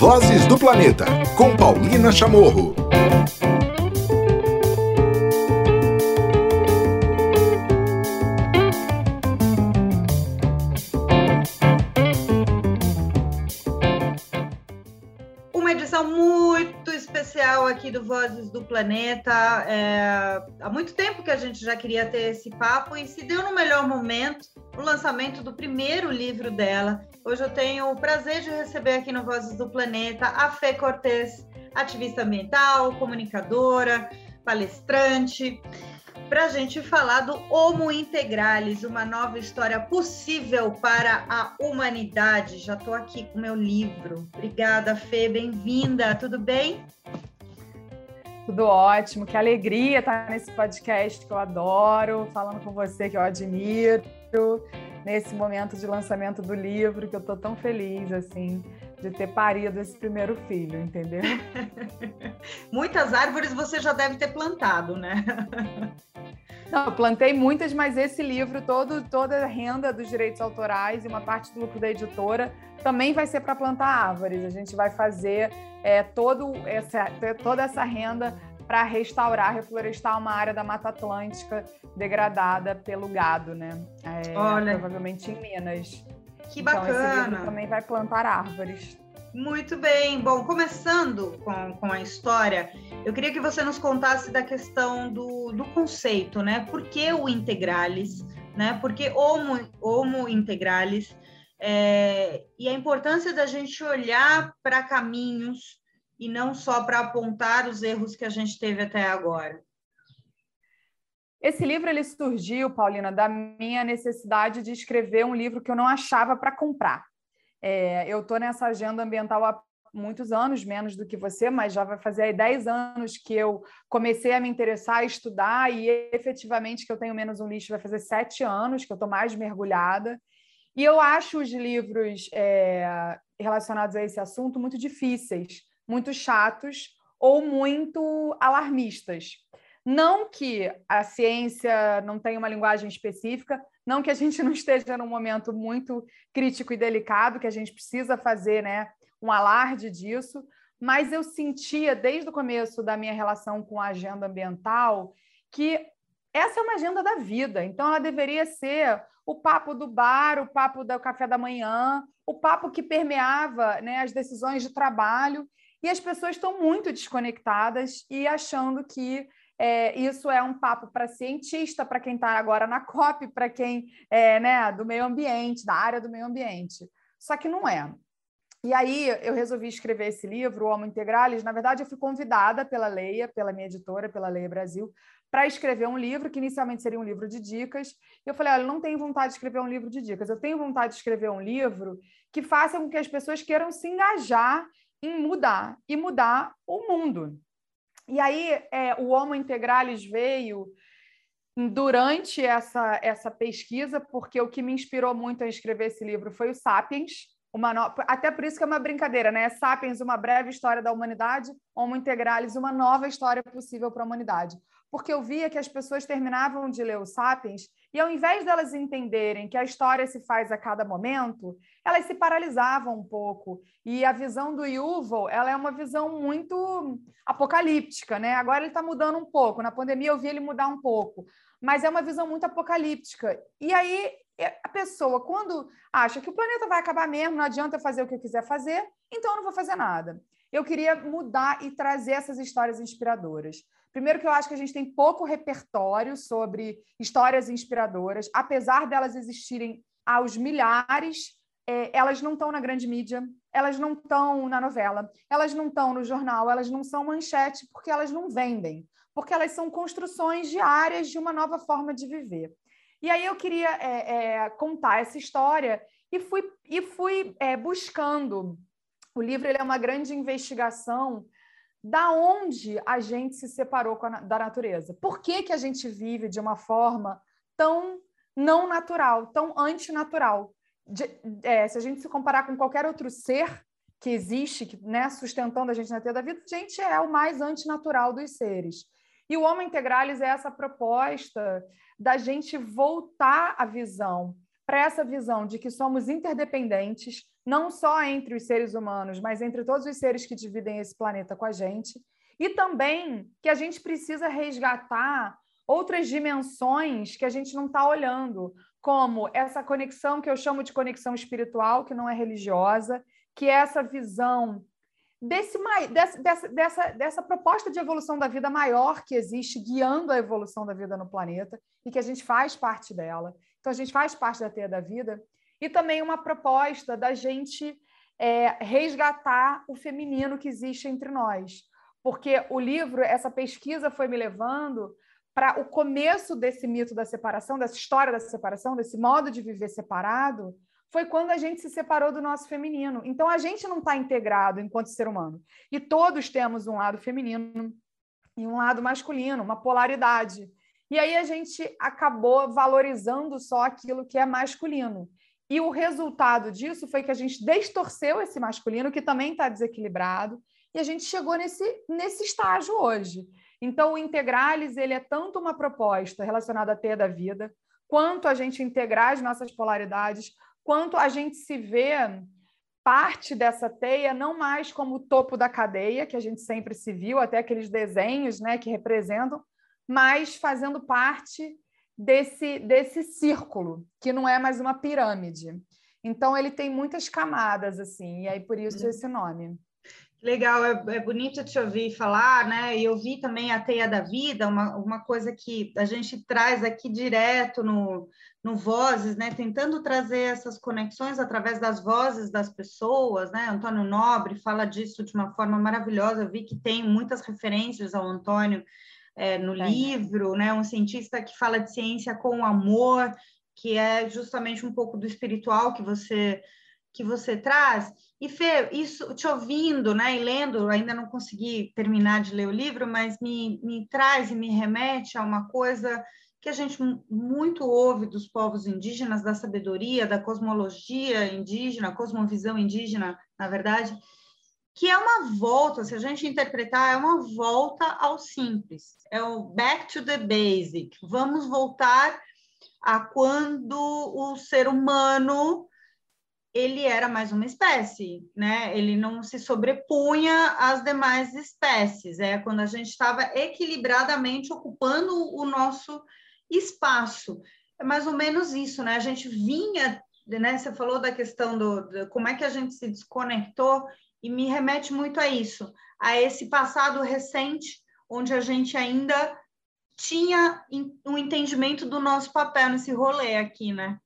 Vozes do Planeta, com Paulina Chamorro. Uma edição muito especial aqui do Vozes do Planeta. É, há muito tempo que a gente já queria ter esse papo e se deu no melhor momento o lançamento do primeiro livro dela. Hoje eu tenho o prazer de receber aqui no Vozes do Planeta a Fê Cortez, ativista ambiental, comunicadora, palestrante, para a gente falar do Homo Integralis, uma nova história possível para a humanidade. Já estou aqui com meu livro. Obrigada, Fê, bem-vinda. Tudo bem? Tudo ótimo, que alegria estar nesse podcast que eu adoro, falando com você que eu admiro nesse momento de lançamento do livro, que eu estou tão feliz, assim, de ter parido esse primeiro filho, entendeu? Muitas árvores você já deve ter plantado, né? Não, eu plantei muitas, mas esse livro, todo, toda a renda dos direitos autorais e uma parte do lucro da editora também vai ser para plantar árvores. A gente vai fazer é, todo essa, toda essa renda para restaurar, reflorestar uma área da Mata Atlântica degradada pelo gado, né? É, Olha, provavelmente em Minas. Que então, bacana! Esse também vai plantar árvores. Muito bem. Bom, começando com, com a história, eu queria que você nos contasse da questão do, do conceito, né? Por que o integralis, né? Por que homo, homo integralis? É, e a importância da gente olhar para caminhos e não só para apontar os erros que a gente teve até agora. Esse livro ele surgiu, Paulina, da minha necessidade de escrever um livro que eu não achava para comprar. É, eu estou nessa agenda ambiental há muitos anos, menos do que você, mas já vai fazer aí 10 anos que eu comecei a me interessar, a estudar, e efetivamente que eu tenho menos um lixo, vai fazer sete anos que eu estou mais mergulhada. E eu acho os livros é, relacionados a esse assunto muito difíceis, muito chatos ou muito alarmistas. Não que a ciência não tenha uma linguagem específica, não que a gente não esteja num momento muito crítico e delicado, que a gente precisa fazer né, um alarde disso, mas eu sentia desde o começo da minha relação com a agenda ambiental que essa é uma agenda da vida, então ela deveria ser o papo do bar, o papo do café da manhã, o papo que permeava né, as decisões de trabalho e as pessoas estão muito desconectadas e achando que é, isso é um papo para cientista, para quem está agora na COP, para quem é né, do meio ambiente, da área do meio ambiente. Só que não é. E aí eu resolvi escrever esse livro, O Homo Integralis. Na verdade, eu fui convidada pela Leia, pela minha editora, pela Leia Brasil, para escrever um livro, que inicialmente seria um livro de dicas. E eu falei: olha, não tenho vontade de escrever um livro de dicas, eu tenho vontade de escrever um livro que faça com que as pessoas queiram se engajar em mudar e mudar o mundo. E aí é, o Homo Integralis veio durante essa, essa pesquisa, porque o que me inspirou muito a escrever esse livro foi o Sapiens, uma no... até por isso que é uma brincadeira, né? Sapiens, uma breve história da humanidade, Homo Integralis, uma nova história possível para a humanidade porque eu via que as pessoas terminavam de ler o Sapiens e, ao invés delas entenderem que a história se faz a cada momento, elas se paralisavam um pouco. E a visão do Yuval ela é uma visão muito apocalíptica. Né? Agora ele está mudando um pouco. Na pandemia eu vi ele mudar um pouco. Mas é uma visão muito apocalíptica. E aí a pessoa, quando acha que o planeta vai acabar mesmo, não adianta eu fazer o que eu quiser fazer, então eu não vou fazer nada. Eu queria mudar e trazer essas histórias inspiradoras. Primeiro que eu acho que a gente tem pouco repertório sobre histórias inspiradoras, apesar delas existirem aos milhares, é, elas não estão na grande mídia, elas não estão na novela, elas não estão no jornal, elas não são manchete porque elas não vendem, porque elas são construções diárias de uma nova forma de viver. E aí eu queria é, é, contar essa história e fui, e fui é, buscando. O livro é uma grande investigação da onde a gente se separou a, da natureza. Por que, que a gente vive de uma forma tão não natural, tão antinatural? De, é, se a gente se comparar com qualquer outro ser que existe, que, né, sustentando a gente na Terra da vida, a gente é o mais antinatural dos seres. E o Homem Integralis é essa proposta da gente voltar a visão para essa visão de que somos interdependentes, não só entre os seres humanos, mas entre todos os seres que dividem esse planeta com a gente, e também que a gente precisa resgatar outras dimensões que a gente não está olhando, como essa conexão que eu chamo de conexão espiritual, que não é religiosa, que é essa visão desse, dessa, dessa, dessa proposta de evolução da vida maior que existe, guiando a evolução da vida no planeta, e que a gente faz parte dela. Então, a gente faz parte da teia da vida. E também uma proposta da gente é, resgatar o feminino que existe entre nós. Porque o livro, essa pesquisa foi me levando para o começo desse mito da separação, dessa história da separação, desse modo de viver separado, foi quando a gente se separou do nosso feminino. Então a gente não está integrado enquanto ser humano. E todos temos um lado feminino e um lado masculino, uma polaridade. E aí a gente acabou valorizando só aquilo que é masculino. E o resultado disso foi que a gente distorceu esse masculino, que também está desequilibrado, e a gente chegou nesse, nesse estágio hoje. Então, o Integralis ele é tanto uma proposta relacionada à teia da vida, quanto a gente integrar as nossas polaridades, quanto a gente se vê parte dessa teia não mais como o topo da cadeia, que a gente sempre se viu, até aqueles desenhos né, que representam, mas fazendo parte desse, desse círculo, que não é mais uma pirâmide. Então, ele tem muitas camadas, assim, e aí por isso uhum. esse nome. Legal, é, é, bonito te ouvir falar, né? E eu vi também a Teia da Vida, uma, uma coisa que a gente traz aqui direto no, no Vozes, né? Tentando trazer essas conexões através das vozes das pessoas, né? Antônio Nobre fala disso de uma forma maravilhosa. Eu vi que tem muitas referências ao Antônio é, no livro, né? Um cientista que fala de ciência com amor, que é justamente um pouco do espiritual que você que você traz. E Fê, isso te ouvindo, né, e lendo, ainda não consegui terminar de ler o livro, mas me, me traz e me remete a uma coisa que a gente muito ouve dos povos indígenas, da sabedoria, da cosmologia indígena, cosmovisão indígena, na verdade, que é uma volta, se a gente interpretar, é uma volta ao simples, é o back to the basic. Vamos voltar a quando o ser humano ele era mais uma espécie, né? Ele não se sobrepunha às demais espécies. É quando a gente estava equilibradamente ocupando o nosso espaço. É mais ou menos isso, né? A gente vinha, né? Você falou da questão do, do como é que a gente se desconectou e me remete muito a isso, a esse passado recente, onde a gente ainda tinha um entendimento do nosso papel nesse rolê aqui, né?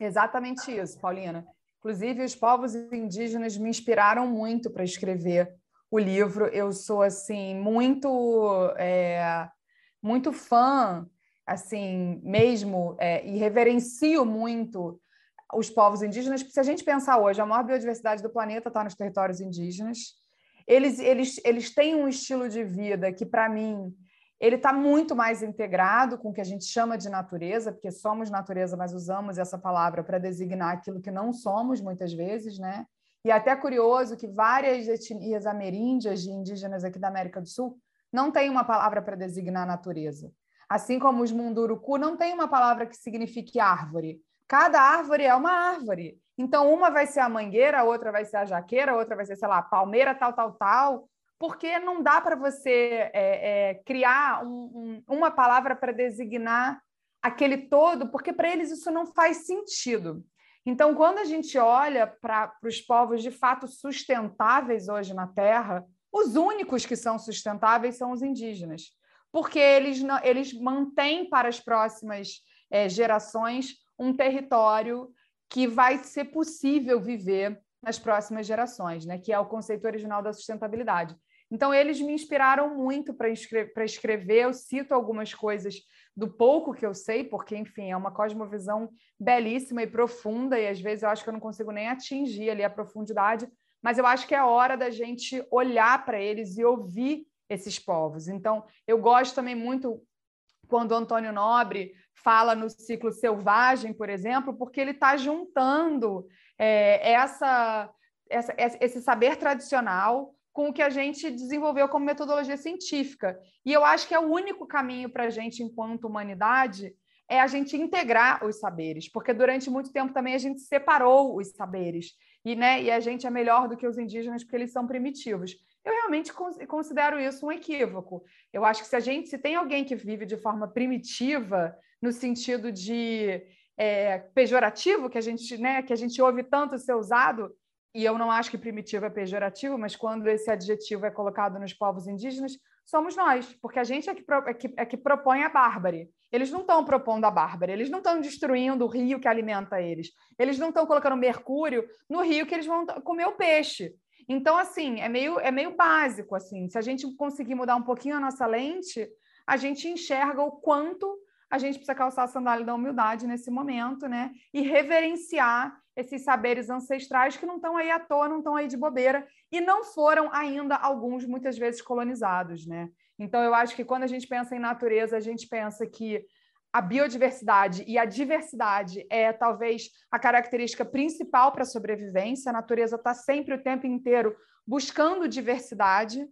Exatamente isso, Paulina. Inclusive, os povos indígenas me inspiraram muito para escrever o livro. Eu sou assim muito é, muito fã, assim mesmo, é, e reverencio muito os povos indígenas. Se a gente pensar hoje, a maior biodiversidade do planeta está nos territórios indígenas. Eles, eles, eles têm um estilo de vida que, para mim, ele está muito mais integrado com o que a gente chama de natureza, porque somos natureza, mas usamos essa palavra para designar aquilo que não somos muitas vezes, né? E é até curioso que várias etnias ameríndias de indígenas aqui da América do Sul não têm uma palavra para designar natureza. Assim como os Munduruku não tem uma palavra que signifique árvore. Cada árvore é uma árvore. Então, uma vai ser a mangueira, a outra vai ser a jaqueira, a outra vai ser, sei lá, a palmeira, tal, tal, tal porque não dá para você é, é, criar um, um, uma palavra para designar aquele todo, porque para eles isso não faz sentido. Então, quando a gente olha para os povos de fato sustentáveis hoje na Terra, os únicos que são sustentáveis são os indígenas, porque eles, eles mantêm para as próximas é, gerações um território que vai ser possível viver nas próximas gerações, né? que é o conceito original da sustentabilidade. Então, eles me inspiraram muito para escrever, escrever. Eu cito algumas coisas do pouco que eu sei, porque, enfim, é uma cosmovisão belíssima e profunda, e às vezes eu acho que eu não consigo nem atingir ali a profundidade, mas eu acho que é hora da gente olhar para eles e ouvir esses povos. Então, eu gosto também muito quando o Antônio Nobre fala no ciclo selvagem, por exemplo, porque ele está juntando é, essa, essa, esse saber tradicional com o que a gente desenvolveu como metodologia científica. E eu acho que é o único caminho para a gente, enquanto humanidade, é a gente integrar os saberes, porque durante muito tempo também a gente separou os saberes. E, né, e a gente é melhor do que os indígenas porque eles são primitivos. Eu realmente considero isso um equívoco. Eu acho que se a gente, se tem alguém que vive de forma primitiva, no sentido de é, pejorativo, que a gente, né, que a gente ouve tanto ser usado, e eu não acho que primitivo é pejorativo, mas quando esse adjetivo é colocado nos povos indígenas, somos nós, porque a gente é que, é que, é que propõe a bárbare. Eles não estão propondo a bárbara, eles não estão destruindo o rio que alimenta eles, eles não estão colocando mercúrio no rio que eles vão comer o peixe. Então, assim, é meio, é meio básico, assim. Se a gente conseguir mudar um pouquinho a nossa lente, a gente enxerga o quanto a gente precisa calçar a sandália da humildade nesse momento, né? E reverenciar esses saberes ancestrais que não estão aí à toa, não estão aí de bobeira, e não foram ainda alguns, muitas vezes, colonizados, né? Então, eu acho que quando a gente pensa em natureza, a gente pensa que a biodiversidade e a diversidade é talvez a característica principal para a sobrevivência. A natureza está sempre o tempo inteiro buscando diversidade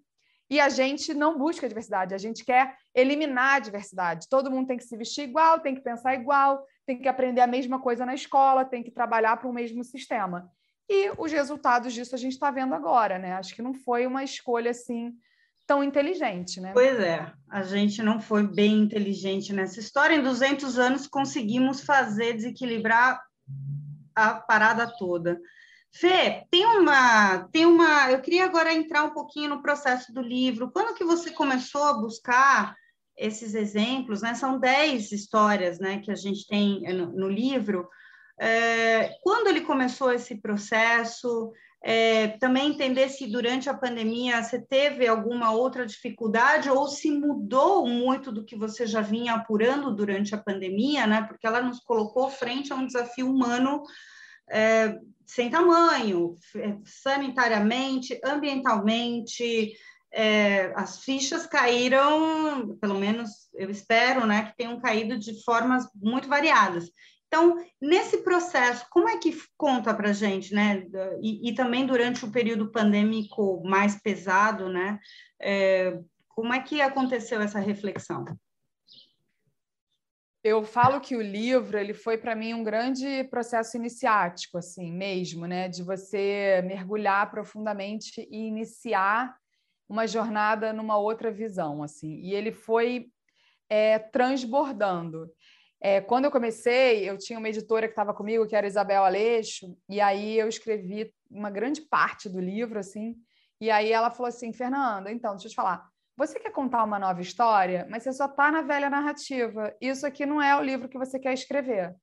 e a gente não busca diversidade, a gente quer eliminar a diversidade. Todo mundo tem que se vestir igual, tem que pensar igual, tem que aprender a mesma coisa na escola, tem que trabalhar para o mesmo sistema. E os resultados disso a gente está vendo agora, né? Acho que não foi uma escolha assim tão inteligente, né? Pois é, a gente não foi bem inteligente nessa história. Em 200 anos conseguimos fazer desequilibrar a parada toda. Fê, tem uma, tem uma, eu queria agora entrar um pouquinho no processo do livro. Quando que você começou a buscar esses exemplos, né? São dez histórias, né, que a gente tem no, no livro. É, quando ele começou esse processo? é, também entender se durante a pandemia você teve alguma outra dificuldade ou se mudou muito do que você já vinha apurando durante a pandemia, né? Porque ela nos colocou frente a um desafio humano é, sem tamanho, sanitariamente, ambientalmente. É, as fichas caíram, pelo menos eu espero, né, que tenham caído de formas muito variadas. Então, nesse processo, como é que conta para gente, né? E, e, também durante o período pandêmico mais pesado, né? É, como é que aconteceu essa reflexão? Eu falo que o livro ele foi para mim um grande processo iniciático, assim mesmo, né? De você mergulhar profundamente e iniciar uma jornada numa outra visão, assim. E ele foi é, transbordando. É, quando eu comecei, eu tinha uma editora que estava comigo, que era Isabel Aleixo, e aí eu escrevi uma grande parte do livro, assim, e aí ela falou assim, Fernanda, então, deixa eu te falar, você quer contar uma nova história, mas você só está na velha narrativa. Isso aqui não é o livro que você quer escrever.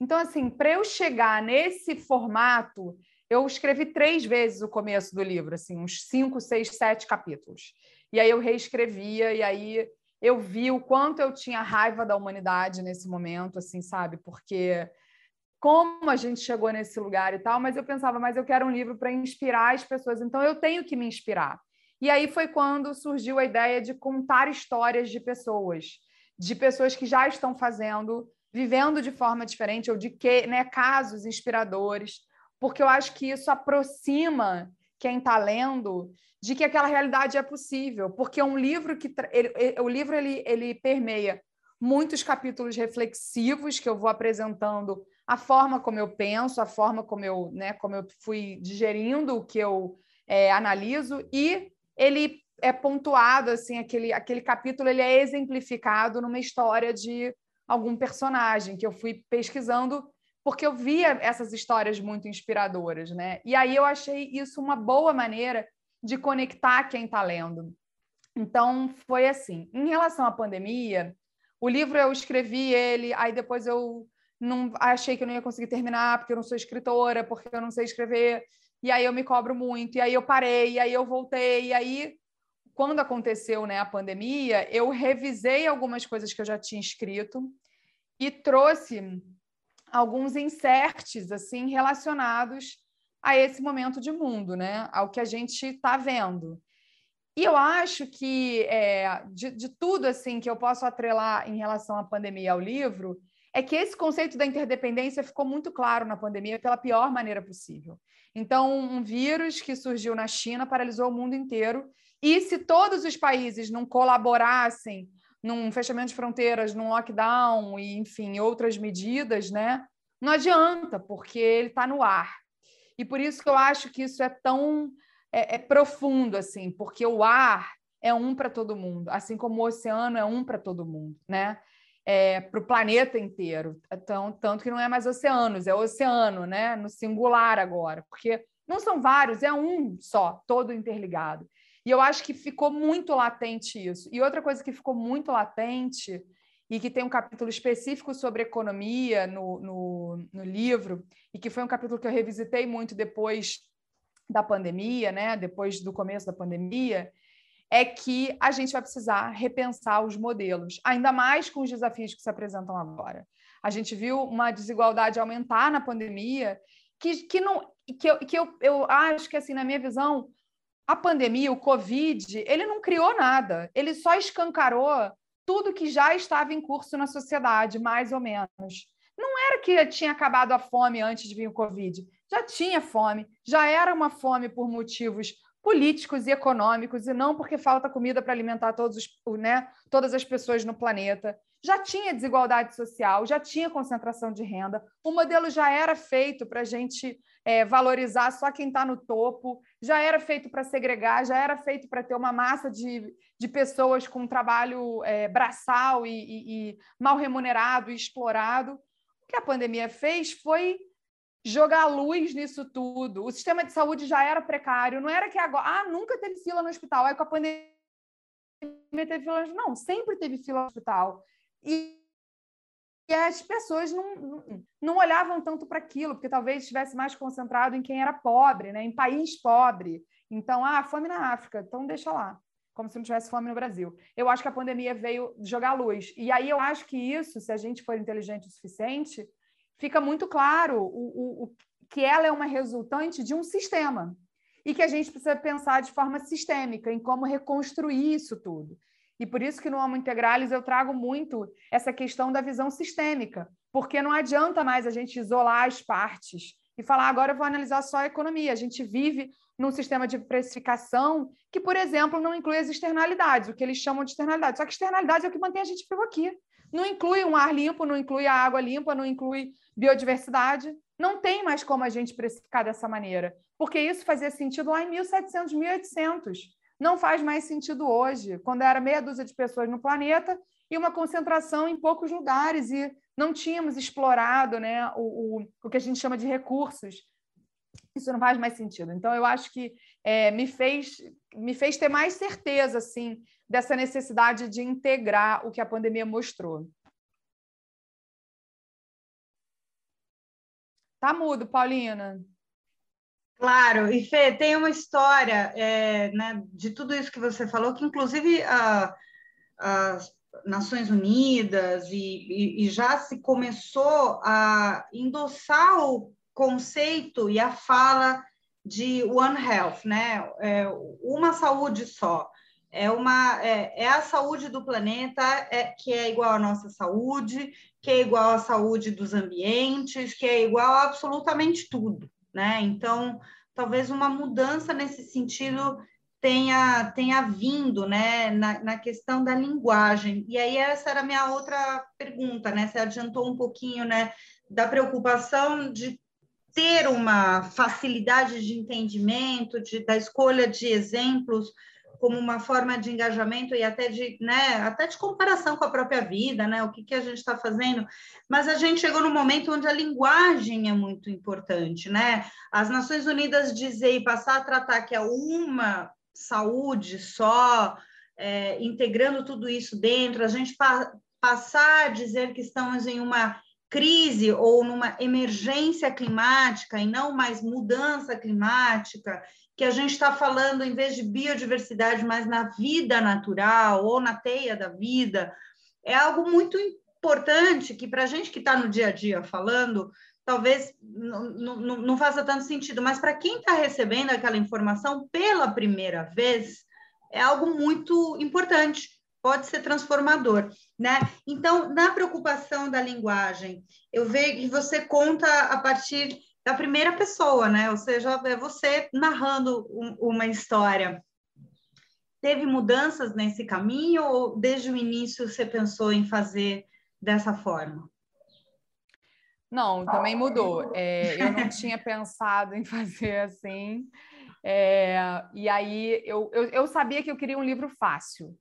Então, assim, para eu chegar nesse formato, eu escrevi três vezes o começo do livro, assim, uns cinco, seis, sete capítulos. E aí eu reescrevia, e aí eu vi o quanto eu tinha raiva da humanidade nesse momento, assim, sabe? Porque como a gente chegou nesse lugar e tal, mas eu pensava, mas eu quero um livro para inspirar as pessoas, então eu tenho que me inspirar. E aí foi quando surgiu a ideia de contar histórias de pessoas, de pessoas que já estão fazendo, vivendo de forma diferente, ou de que, né, casos inspiradores, porque eu acho que isso aproxima quem está lendo de que aquela realidade é possível, porque é um livro que ele, o livro ele, ele permeia muitos capítulos reflexivos que eu vou apresentando a forma como eu penso, a forma como eu, né, como eu fui digerindo o que eu é, analiso e ele é pontuado assim aquele aquele capítulo ele é exemplificado numa história de algum personagem que eu fui pesquisando porque eu via essas histórias muito inspiradoras, né? E aí eu achei isso uma boa maneira de conectar quem está lendo. Então, foi assim. Em relação à pandemia, o livro eu escrevi ele, aí depois eu não achei que eu não ia conseguir terminar porque eu não sou escritora, porque eu não sei escrever, e aí eu me cobro muito, e aí eu parei, e aí eu voltei, e aí quando aconteceu, né, a pandemia, eu revisei algumas coisas que eu já tinha escrito e trouxe alguns inserts assim relacionados a esse momento de mundo, né? ao que a gente está vendo. E eu acho que é, de, de, tudo assim que eu posso atrelar em relação à pandemia ao livro, é que esse conceito da interdependência ficou muito claro na pandemia pela pior maneira possível. Então, um vírus que surgiu na China paralisou o mundo inteiro, e se todos os países não colaborassem num fechamento de fronteiras, num lockdown e, enfim, outras medidas, né? Não adianta, porque ele está no ar. E por isso que eu acho que isso é tão é, é profundo, assim, porque o ar é um para todo mundo, assim como o oceano é um para todo mundo, né? É, para o planeta inteiro. Então, tanto que não é mais oceanos, é oceano, né? No singular agora, porque não são vários, é um só, todo interligado. E eu acho que ficou muito latente isso. E outra coisa que ficou muito latente, e que tem um capítulo específico sobre economia no, no, no livro, e que foi um capítulo que eu revisitei muito depois da pandemia, né? depois do começo da pandemia, é que a gente vai precisar repensar os modelos, ainda mais com os desafios que se apresentam agora. A gente viu uma desigualdade aumentar na pandemia, que, que, não, que, eu, que eu, eu acho que, assim, na minha visão, a pandemia, o Covid, ele não criou nada, ele só escancarou tudo que já estava em curso na sociedade, mais ou menos. Não era que tinha acabado a fome antes de vir o Covid, já tinha fome, já era uma fome por motivos políticos e econômicos, e não porque falta comida para alimentar todos os, né, todas as pessoas no planeta. Já tinha desigualdade social, já tinha concentração de renda, o modelo já era feito para a gente é, valorizar só quem está no topo, já era feito para segregar, já era feito para ter uma massa de, de pessoas com trabalho é, braçal e, e, e mal remunerado e explorado. O que a pandemia fez foi jogar luz nisso tudo. O sistema de saúde já era precário, não era que agora, ah, nunca teve fila no hospital, aí com a pandemia teve fila, não, sempre teve fila no hospital. E e as pessoas não, não olhavam tanto para aquilo, porque talvez estivesse mais concentrado em quem era pobre, né? em país pobre. Então, ah, fome na África, então deixa lá, como se não tivesse fome no Brasil. Eu acho que a pandemia veio jogar luz. E aí eu acho que isso, se a gente for inteligente o suficiente, fica muito claro o, o, o que ela é uma resultante de um sistema e que a gente precisa pensar de forma sistêmica em como reconstruir isso tudo. E por isso que no Homo Integralis eu trago muito essa questão da visão sistêmica, porque não adianta mais a gente isolar as partes e falar agora eu vou analisar só a economia. A gente vive num sistema de precificação que, por exemplo, não inclui as externalidades, o que eles chamam de externalidades. Só que externalidades é o que mantém a gente vivo aqui. Não inclui um ar limpo, não inclui a água limpa, não inclui biodiversidade. Não tem mais como a gente precificar dessa maneira, porque isso fazia sentido lá em 1700, 1800 não faz mais sentido hoje, quando era meia dúzia de pessoas no planeta e uma concentração em poucos lugares e não tínhamos explorado né, o, o, o que a gente chama de recursos. Isso não faz mais sentido. Então, eu acho que é, me, fez, me fez ter mais certeza assim, dessa necessidade de integrar o que a pandemia mostrou. Tá mudo, Paulina. Claro, e Fê, tem uma história é, né, de tudo isso que você falou, que inclusive a, as Nações Unidas e, e, e, já se começou a endossar o conceito e a fala de One Health, né? É, uma saúde só. É, uma, é, é a saúde do planeta é, que é igual à nossa saúde, que é igual à saúde dos ambientes, que é igual a absolutamente tudo né? Então, talvez uma mudança nesse sentido tenha, tenha vindo, né, na, na questão da linguagem. E aí essa era a minha outra pergunta, né? Você adiantou um pouquinho, né, da preocupação de ter uma facilidade de entendimento, de, da escolha de exemplos como uma forma de engajamento e até de, né, até de comparação com a própria vida, né, o que, que a gente está fazendo, mas a gente chegou no momento onde a linguagem é muito importante, né, as Nações Unidas dizer e passar a tratar que é uma saúde só, é, integrando tudo isso dentro, a gente pa passar a dizer que estamos em uma crise ou numa emergência climática e não mais mudança climática, que a gente está falando, em vez de biodiversidade, mais na vida natural ou na teia da vida, é algo muito importante que, para a gente que está no dia a dia falando, talvez não, não faça tanto sentido, mas para quem está recebendo aquela informação pela primeira vez, é algo muito importante, pode ser transformador, né? Então, na preocupação da linguagem, eu vejo que você conta a partir da primeira pessoa, né? Ou seja, é você narrando um, uma história. teve mudanças nesse caminho ou desde o início você pensou em fazer dessa forma? Não, também mudou. É, eu não tinha pensado em fazer assim. É, e aí eu, eu, eu, sabia que eu queria um livro fácil,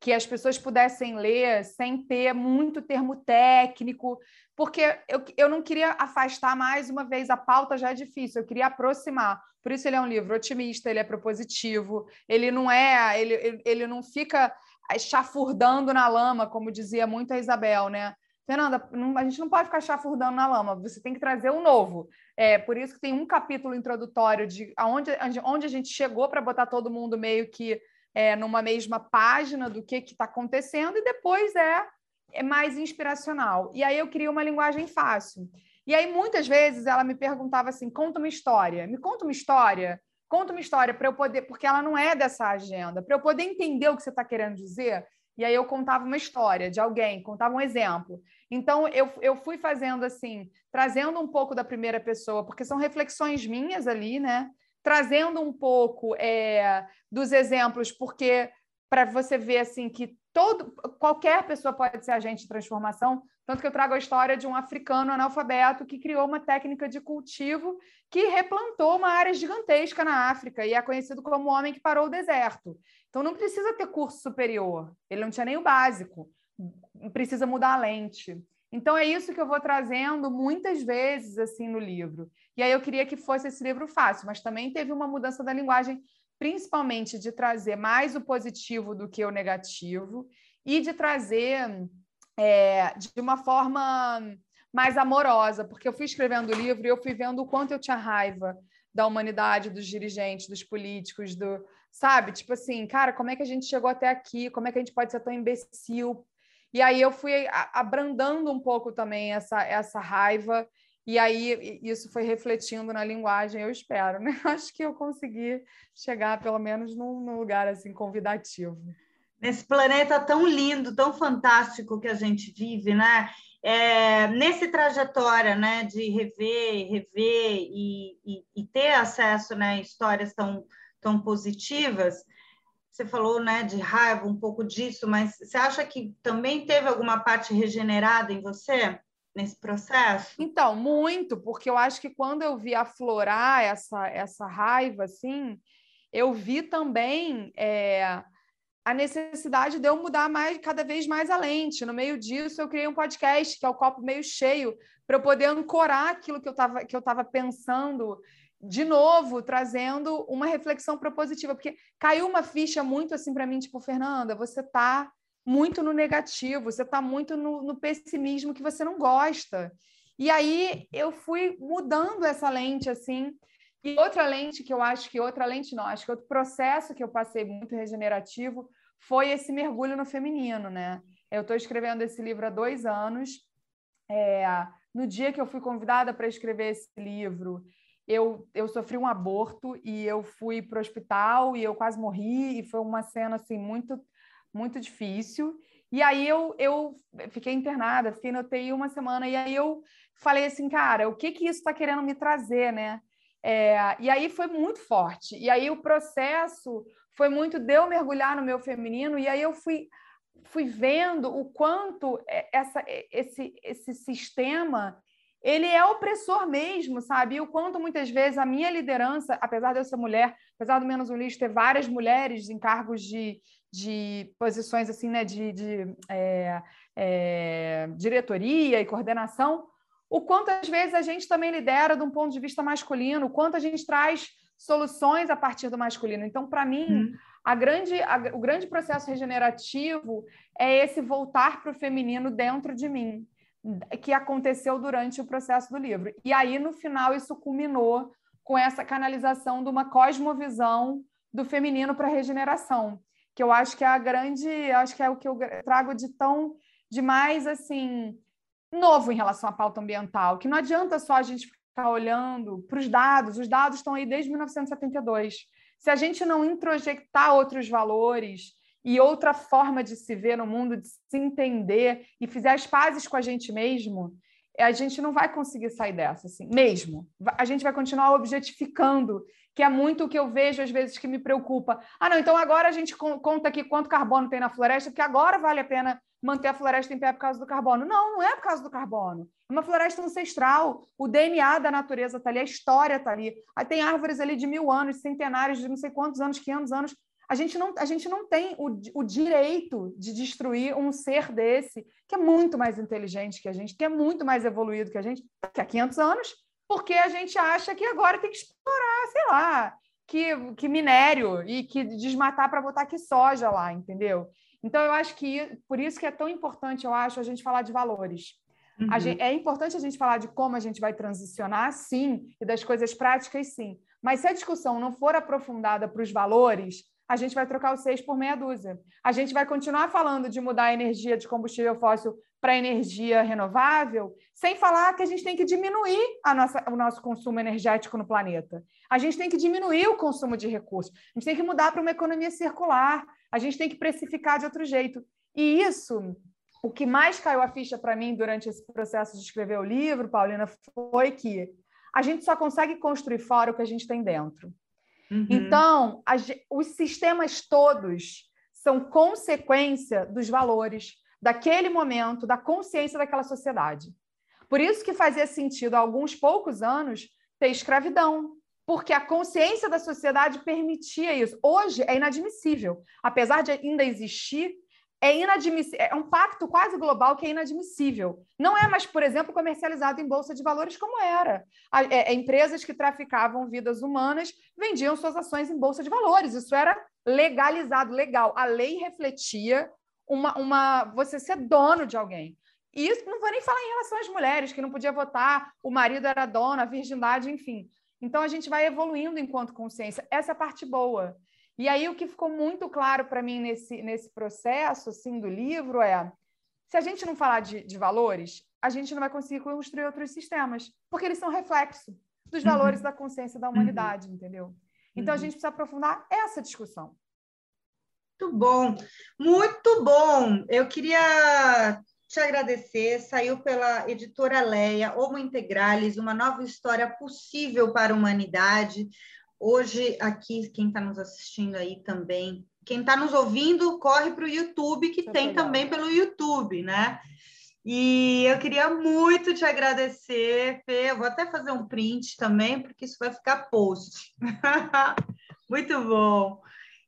que as pessoas pudessem ler sem ter muito termo técnico, porque eu, eu não queria afastar mais uma vez, a pauta já é difícil, eu queria aproximar. Por isso ele é um livro otimista, ele é propositivo, ele não é, ele, ele, não fica chafurdando na lama, como dizia muito a Isabel, né? Fernanda, a gente não pode ficar chafurdando na lama, você tem que trazer um novo. É, por isso que tem um capítulo introdutório de aonde, onde a gente chegou para botar todo mundo meio que é, numa mesma página do que está acontecendo, e depois é, é mais inspiracional. E aí eu queria uma linguagem fácil. E aí, muitas vezes, ela me perguntava assim: conta uma história, me conta uma história, conta uma história para eu poder, porque ela não é dessa agenda, para eu poder entender o que você está querendo dizer. E aí eu contava uma história de alguém, contava um exemplo. Então eu, eu fui fazendo assim, trazendo um pouco da primeira pessoa, porque são reflexões minhas ali, né? Trazendo um pouco é, dos exemplos, porque para você ver assim que todo qualquer pessoa pode ser agente de transformação, tanto que eu trago a história de um africano analfabeto que criou uma técnica de cultivo que replantou uma área gigantesca na África e é conhecido como o homem que parou o deserto. Então não precisa ter curso superior, ele não tinha nem o básico, precisa mudar a lente. Então é isso que eu vou trazendo muitas vezes assim no livro. E aí eu queria que fosse esse livro fácil, mas também teve uma mudança da linguagem principalmente de trazer mais o positivo do que o negativo e de trazer é, de uma forma mais amorosa, porque eu fui escrevendo o livro e eu fui vendo o quanto eu tinha raiva da humanidade, dos dirigentes, dos políticos, do sabe? Tipo assim, cara, como é que a gente chegou até aqui? Como é que a gente pode ser tão imbecil? E aí eu fui abrandando um pouco também essa, essa raiva e aí isso foi refletindo na linguagem, eu espero, né? Acho que eu consegui chegar pelo menos num, num lugar assim convidativo. Nesse planeta tão lindo, tão fantástico que a gente vive, né? É, nesse trajetória, né, de rever, rever e, e, e, ter acesso, né, a histórias tão, tão positivas, você falou, né, de raiva, um pouco disso, mas você acha que também teve alguma parte regenerada em você? Nesse processo? Então, muito, porque eu acho que quando eu vi aflorar essa, essa raiva, assim, eu vi também é, a necessidade de eu mudar mais, cada vez mais a lente. No meio disso, eu criei um podcast, que é o copo meio cheio, para eu poder ancorar aquilo que eu estava pensando de novo, trazendo uma reflexão propositiva, porque caiu uma ficha muito assim para mim, tipo, Fernanda, você está muito no negativo, você está muito no, no, pessimismo que você não gosta. E aí eu fui mudando essa lente assim. E outra lente que eu acho que outra lente não, acho que outro processo que eu passei muito regenerativo foi esse mergulho no feminino, né? Eu estou escrevendo esse livro há dois anos. É, no dia que eu fui convidada para escrever esse livro, eu, eu sofri um aborto e eu fui para o hospital e eu quase morri e foi uma cena assim muito muito difícil. E aí eu, eu fiquei internada, fiquei no UTI uma semana, e aí eu falei assim, cara, o que que isso está querendo me trazer, né? É, e aí foi muito forte. E aí o processo foi muito de eu mergulhar no meu feminino, e aí eu fui, fui vendo o quanto é, essa, esse, esse sistema ele é opressor mesmo, sabe? E o quanto muitas vezes a minha liderança, apesar de eu ser mulher, apesar do Menos um Lixo ter várias mulheres em cargos de, de posições assim, né, de, de é, é, diretoria e coordenação, o quanto às vezes a gente também lidera de um ponto de vista masculino, o quanto a gente traz soluções a partir do masculino. Então, para mim, uhum. a grande, a, o grande processo regenerativo é esse voltar para o feminino dentro de mim, que aconteceu durante o processo do livro. E aí, no final, isso culminou com essa canalização de uma cosmovisão do feminino para a regeneração que eu acho que é a grande, acho que é o que eu trago de tão de mais assim novo em relação à pauta ambiental, que não adianta só a gente ficar olhando para os dados, os dados estão aí desde 1972. Se a gente não introjectar outros valores e outra forma de se ver no mundo, de se entender e fizer as pazes com a gente mesmo, a gente não vai conseguir sair dessa, assim, mesmo. A gente vai continuar objetificando, que é muito o que eu vejo às vezes que me preocupa. Ah, não, então agora a gente conta aqui quanto carbono tem na floresta, porque agora vale a pena manter a floresta em pé por causa do carbono. Não, não é por causa do carbono. É uma floresta ancestral. O DNA da natureza está ali, a história está ali. Tem árvores ali de mil anos, centenários, de não sei quantos anos, 500 anos. A gente não, a gente não tem o, o direito de destruir um ser desse, que é muito mais inteligente que a gente, que é muito mais evoluído que a gente, que há 500 anos, porque a gente acha que agora tem que explorar, sei lá, que, que minério e que desmatar para botar aqui soja lá, entendeu? Então, eu acho que por isso que é tão importante, eu acho, a gente falar de valores. Uhum. Gente, é importante a gente falar de como a gente vai transicionar, sim, e das coisas práticas, sim. Mas se a discussão não for aprofundada para os valores, a gente vai trocar os seis por meia dúzia. A gente vai continuar falando de mudar a energia de combustível fóssil para energia renovável, sem falar que a gente tem que diminuir a nossa, o nosso consumo energético no planeta. A gente tem que diminuir o consumo de recursos. A gente tem que mudar para uma economia circular. A gente tem que precificar de outro jeito. E isso, o que mais caiu a ficha para mim durante esse processo de escrever o livro, Paulina, foi que a gente só consegue construir fora o que a gente tem dentro. Uhum. Então, a, os sistemas todos são consequência dos valores daquele momento, da consciência daquela sociedade. Por isso que fazia sentido, há alguns poucos anos, ter escravidão, porque a consciência da sociedade permitia isso. Hoje é inadmissível. Apesar de ainda existir, é inadmissível, é um pacto quase global que é inadmissível. Não é mais, por exemplo, comercializado em bolsa de valores como era. É, é, empresas que traficavam vidas humanas vendiam suas ações em bolsa de valores. Isso era legalizado, legal. A lei refletia uma, uma você ser dono de alguém. E isso não vou nem falar em relação às mulheres, que não podia votar, o marido era dono, a virgindade, enfim. Então a gente vai evoluindo enquanto consciência. Essa é a parte boa. E aí o que ficou muito claro para mim nesse, nesse processo assim, do livro é se a gente não falar de, de, valores, a gente não vai conseguir construir outros sistemas, porque eles são reflexo dos uhum. valores da consciência da humanidade, uhum. entendeu? Então a uhum. gente precisa aprofundar essa discussão. Muito bom, muito bom. Eu queria te agradecer. Saiu pela editora Leia, Homo Integralis, uma nova história possível para a humanidade. Hoje, aqui, quem está nos assistindo aí também, quem está nos ouvindo, corre para o YouTube, que tem também pelo YouTube, né? E eu queria muito te agradecer, Fê. Eu vou até fazer um print também, porque isso vai ficar post. muito bom.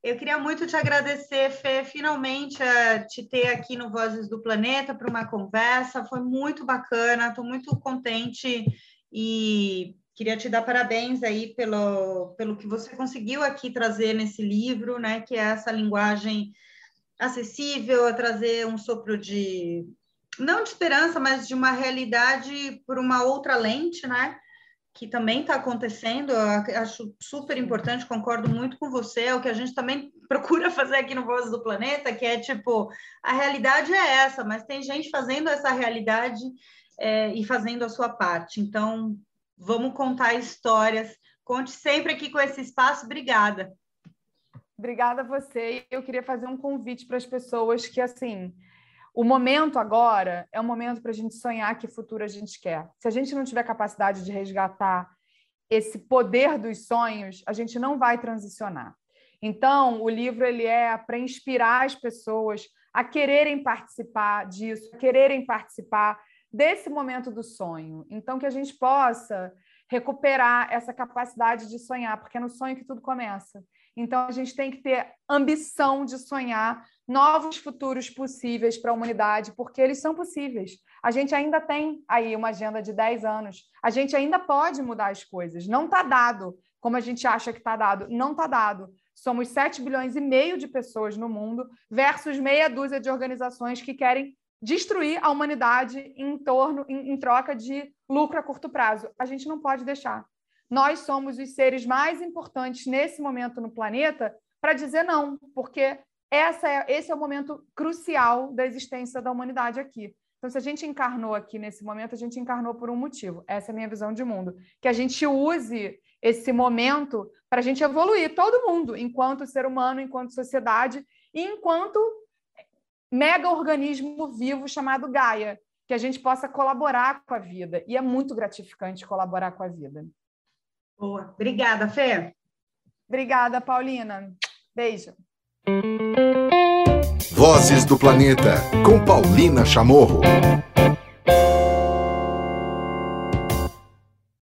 Eu queria muito te agradecer, Fê, finalmente a te ter aqui no Vozes do Planeta para uma conversa. Foi muito bacana, estou muito contente e Queria te dar parabéns aí pelo, pelo que você conseguiu aqui trazer nesse livro, né? Que é essa linguagem acessível, a trazer um sopro de não de esperança, mas de uma realidade por uma outra lente, né? Que também está acontecendo. Eu acho super importante, concordo muito com você. É o que a gente também procura fazer aqui no Voz do Planeta, que é tipo a realidade é essa, mas tem gente fazendo essa realidade é, e fazendo a sua parte. Então, Vamos contar histórias. Conte sempre aqui com esse espaço. Obrigada. Obrigada a você. Eu queria fazer um convite para as pessoas que, assim, o momento agora é um momento para a gente sonhar que futuro a gente quer. Se a gente não tiver capacidade de resgatar esse poder dos sonhos, a gente não vai transicionar. Então, o livro ele é para inspirar as pessoas a quererem participar disso, a quererem participar desse momento do sonho. Então, que a gente possa recuperar essa capacidade de sonhar, porque é no sonho que tudo começa. Então, a gente tem que ter ambição de sonhar novos futuros possíveis para a humanidade, porque eles são possíveis. A gente ainda tem aí uma agenda de 10 anos, a gente ainda pode mudar as coisas. Não está dado como a gente acha que está dado, não está dado. Somos 7 bilhões e meio de pessoas no mundo versus meia dúzia de organizações que querem destruir a humanidade em torno, em, em troca de lucro a curto prazo. A gente não pode deixar. Nós somos os seres mais importantes nesse momento no planeta para dizer não, porque essa é, esse é o momento crucial da existência da humanidade aqui. Então, se a gente encarnou aqui nesse momento, a gente encarnou por um motivo. Essa é a minha visão de mundo. Que a gente use esse momento para a gente evoluir, todo mundo, enquanto ser humano, enquanto sociedade, e enquanto mega organismo vivo chamado Gaia. que a gente possa colaborar com a vida. E é muito gratificante colaborar com a vida. Boa. Obrigada, Fê. Obrigada, Paulina. Beijo. Vozes do Planeta, com Paulina Chamorro.